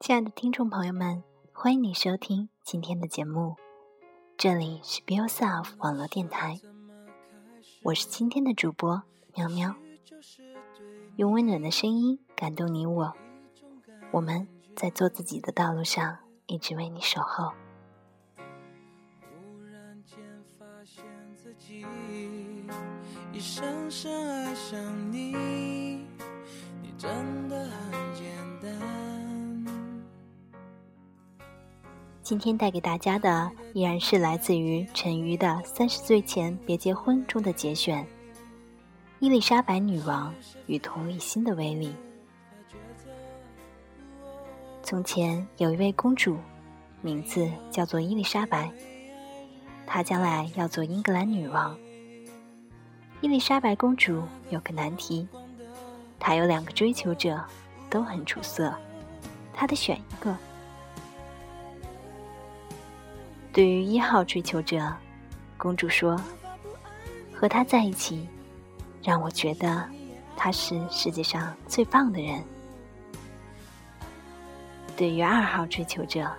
亲爱的听众朋友们，欢迎你收听今天的节目，这里是 Be Yourself 网络电台，我是今天的主播喵喵，用温暖的声音感动你我，我们在做自己的道路上一直为你守候。一深深爱上你，你真的很今天带给大家的依然是来自于陈瑜的《三十岁前别结婚》中的节选，《伊丽莎白女王与同理心的威力》。从前有一位公主，名字叫做伊丽莎白，她将来要做英格兰女王。伊丽莎白公主有个难题，她有两个追求者，都很出色，她得选一个。对于一号追求者，公主说：“和他在一起，让我觉得他是世界上最棒的人。”对于二号追求者，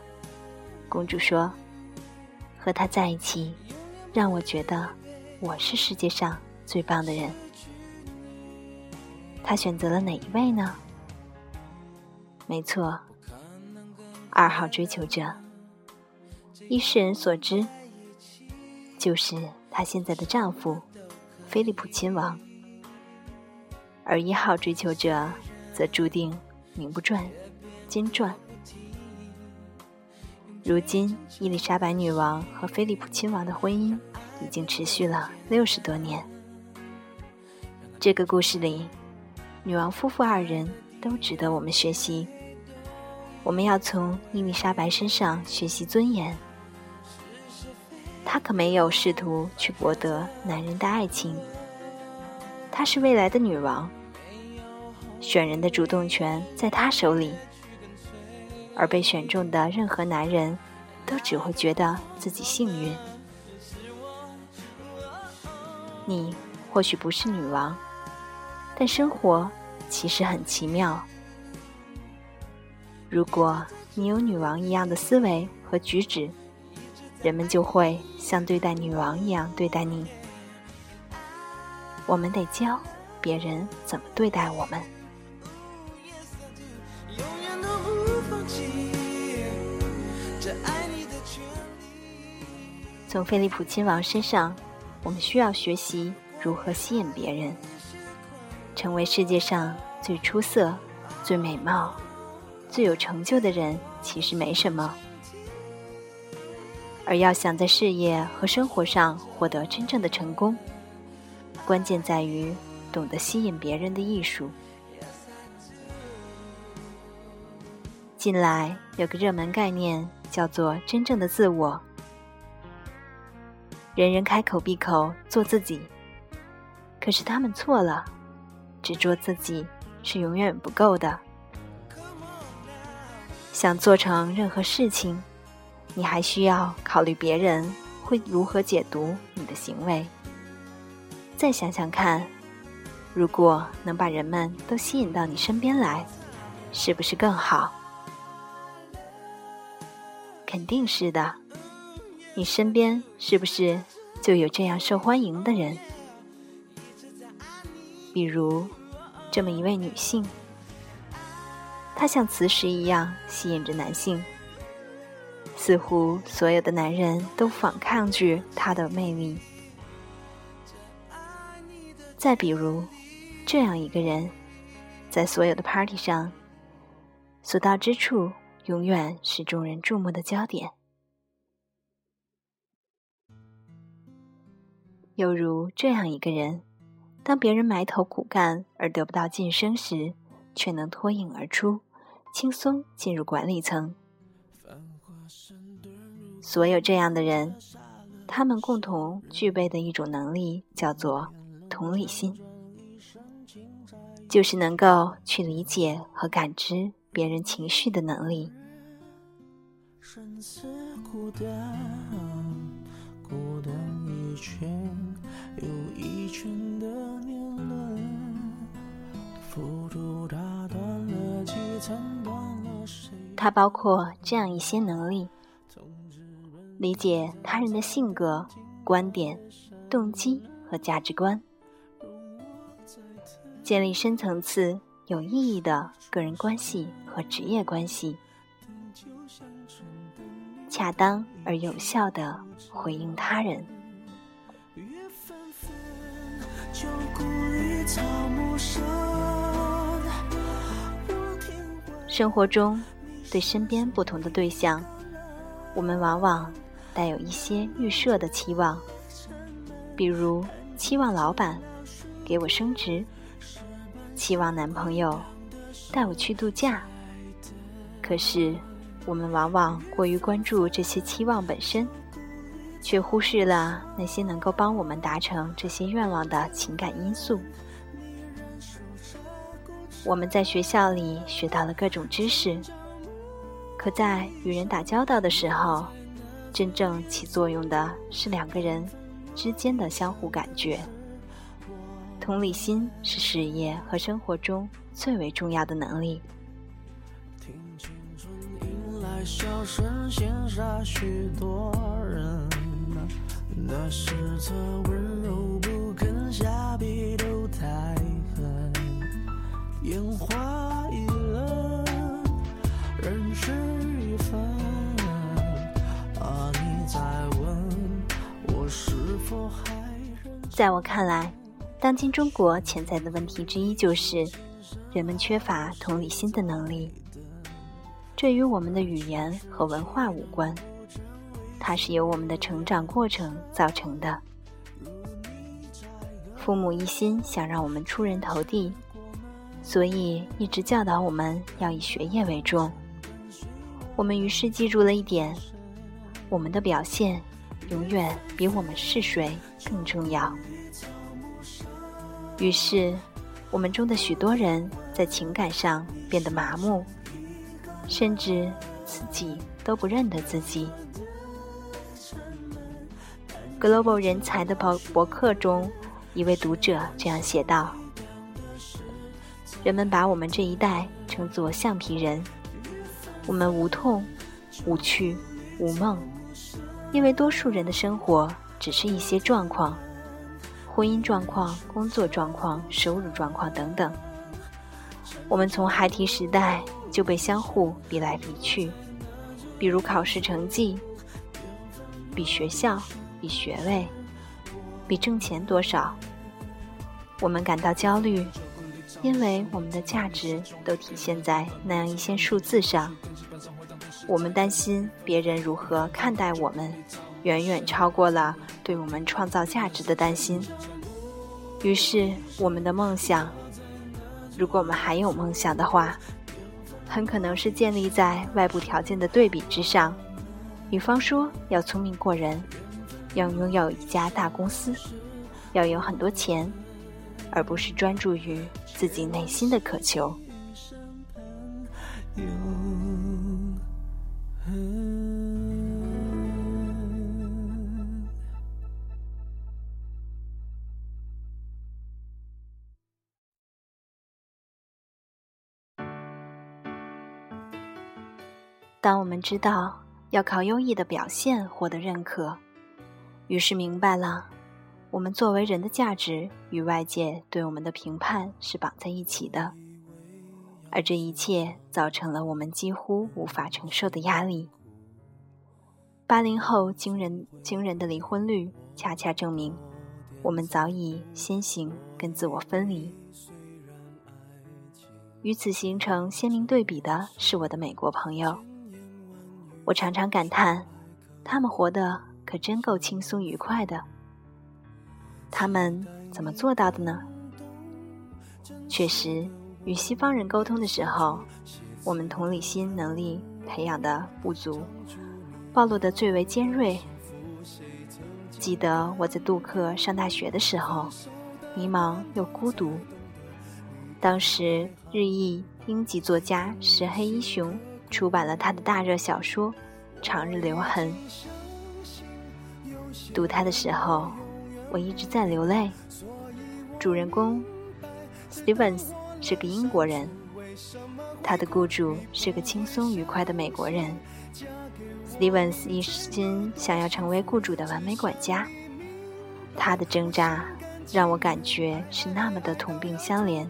公主说：“和他在一起，让我觉得我是世界上最棒的人。”他选择了哪一位呢？没错，二号追求者。依世人所知，就是她现在的丈夫菲利普亲王。而一号追求者则注定名不传，经传。如今，伊丽莎白女王和菲利普亲王的婚姻已经持续了六十多年。这个故事里，女王夫妇二人都值得我们学习。我们要从伊丽莎白身上学习尊严。她可没有试图去博得男人的爱情。她是未来的女王，选人的主动权在她手里，而被选中的任何男人，都只会觉得自己幸运。你或许不是女王，但生活其实很奇妙。如果你有女王一样的思维和举止。人们就会像对待女王一样对待你。我们得教别人怎么对待我们。从菲利普亲王身上，我们需要学习如何吸引别人。成为世界上最出色、最美貌、最有成就的人，其实没什么。而要想在事业和生活上获得真正的成功，关键在于懂得吸引别人的艺术。近来有个热门概念叫做“真正的自我”，人人开口闭口做自己，可是他们错了，只做自己是永远不够的。想做成任何事情。你还需要考虑别人会如何解读你的行为。再想想看，如果能把人们都吸引到你身边来，是不是更好？肯定是的。你身边是不是就有这样受欢迎的人？比如，这么一位女性，她像磁石一样吸引着男性。似乎所有的男人都反抗拒她的魅力。再比如，这样一个人，在所有的 party 上，所到之处永远是众人注目的焦点。又如这样一个人，当别人埋头苦干而得不到晋升时，却能脱颖而出，轻松进入管理层。所有这样的人，他们共同具备的一种能力叫做同理心，就是能够去理解和感知别人情绪的能力。它包括这样一些能力：理解他人的性格、观点、动机和价值观，建立深层次、有意义的个人关系和职业关系，恰当而有效的回应他人。生活中，对身边不同的对象，我们往往带有一些预设的期望，比如期望老板给我升职，期望男朋友带我去度假。可是，我们往往过于关注这些期望本身，却忽视了那些能够帮我们达成这些愿望的情感因素。我们在学校里学到了各种知识，可在与人打交道的时候，真正起作用的是两个人之间的相互感觉。同理心是事业和生活中最为重要的能力。听青春迎来笑声，羡煞许多人那时温柔不肯下笔都太狠烟花在我看来，当今中国潜在的问题之一就是人们缺乏同理心的能力。这与我们的语言和文化无关，它是由我们的成长过程造成的。父母一心想让我们出人头地。所以一直教导我们要以学业为重。我们于是记住了一点：我们的表现永远比我们是谁更重要。于是，我们中的许多人在情感上变得麻木，甚至自己都不认得自己。Global 人才的博博客中，一位读者这样写道。人们把我们这一代称作橡皮人，我们无痛、无趣、无梦，因为多数人的生活只是一些状况：婚姻状况、工作状况、收入状况等等。我们从孩提时代就被相互比来比去，比如考试成绩，比学校，比学位，比挣钱多少。我们感到焦虑。因为我们的价值都体现在那样一些数字上，我们担心别人如何看待我们，远远超过了对我们创造价值的担心。于是，我们的梦想，如果我们还有梦想的话，很可能是建立在外部条件的对比之上。比方说，要聪明过人，要拥有一家大公司，要有很多钱。而不是专注于自己内心的渴求。当我们知道要靠优异的表现获得认可，于是明白了。我们作为人的价值与外界对我们的评判是绑在一起的，而这一切造成了我们几乎无法承受的压力。八零后惊人惊人的离婚率，恰恰证明我们早已先行跟自我分离。与此形成鲜明对比的是我的美国朋友，我常常感叹，他们活得可真够轻松愉快的。他们怎么做到的呢？确实，与西方人沟通的时候，我们同理心能力培养的不足，暴露的最为尖锐。记得我在杜克上大学的时候，迷茫又孤独。当时，日裔英籍作家石黑一雄出版了他的大热小说《长日留痕》。读他的时候。我一直在流泪。主人公 Stevens 是个英国人，他的雇主是个轻松愉快的美国人。Stevens 一心想要成为雇主的完美管家，他的挣扎让我感觉是那么的同病相怜。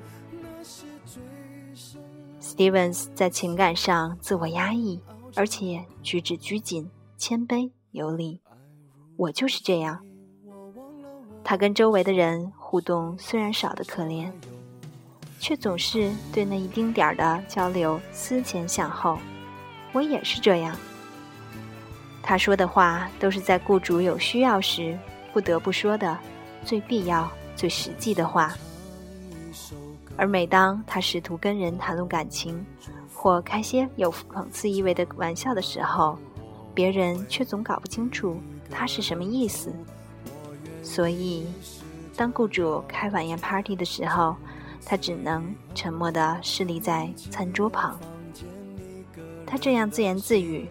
Stevens 在情感上自我压抑，而且举止拘谨、谦卑有礼。我就是这样。他跟周围的人互动虽然少得可怜，却总是对那一丁点儿的交流思前想后。我也是这样。他说的话都是在雇主有需要时不得不说的最必要、最实际的话。而每当他试图跟人谈论感情，或开些有讽刺意味的玩笑的时候，别人却总搞不清楚他是什么意思。所以，当雇主开晚宴 party 的时候，他只能沉默地侍立在餐桌旁。他这样自言自语。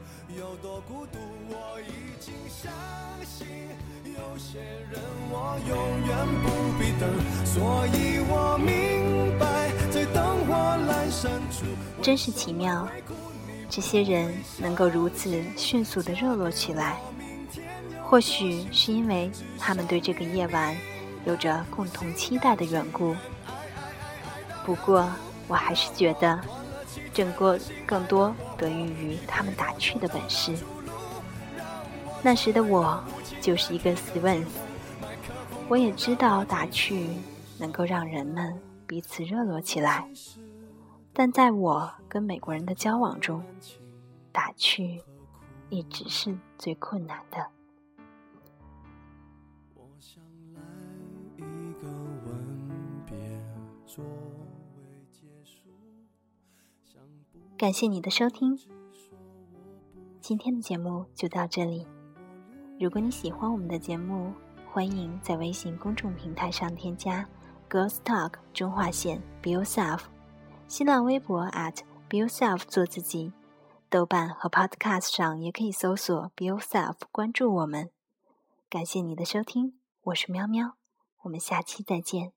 真是奇妙，这些人能够如此迅速的热络起来。或许是因为他们对这个夜晚有着共同期待的缘故。不过，我还是觉得，整个更多得益于他们打趣的本事。那时的我就是一个 Sven，我也知道打趣能够让人们彼此热络起来，但在我跟美国人的交往中，打趣一直是最困难的。感谢你的收听，今天的节目就到这里。如果你喜欢我们的节目，欢迎在微信公众平台上添加 “Girls Talk 中划线 Be Yourself”，新浪微博 at Be Yourself 做自己，豆瓣和 Podcast 上也可以搜索 Be Yourself 关注我们。感谢你的收听，我是喵喵，我们下期再见。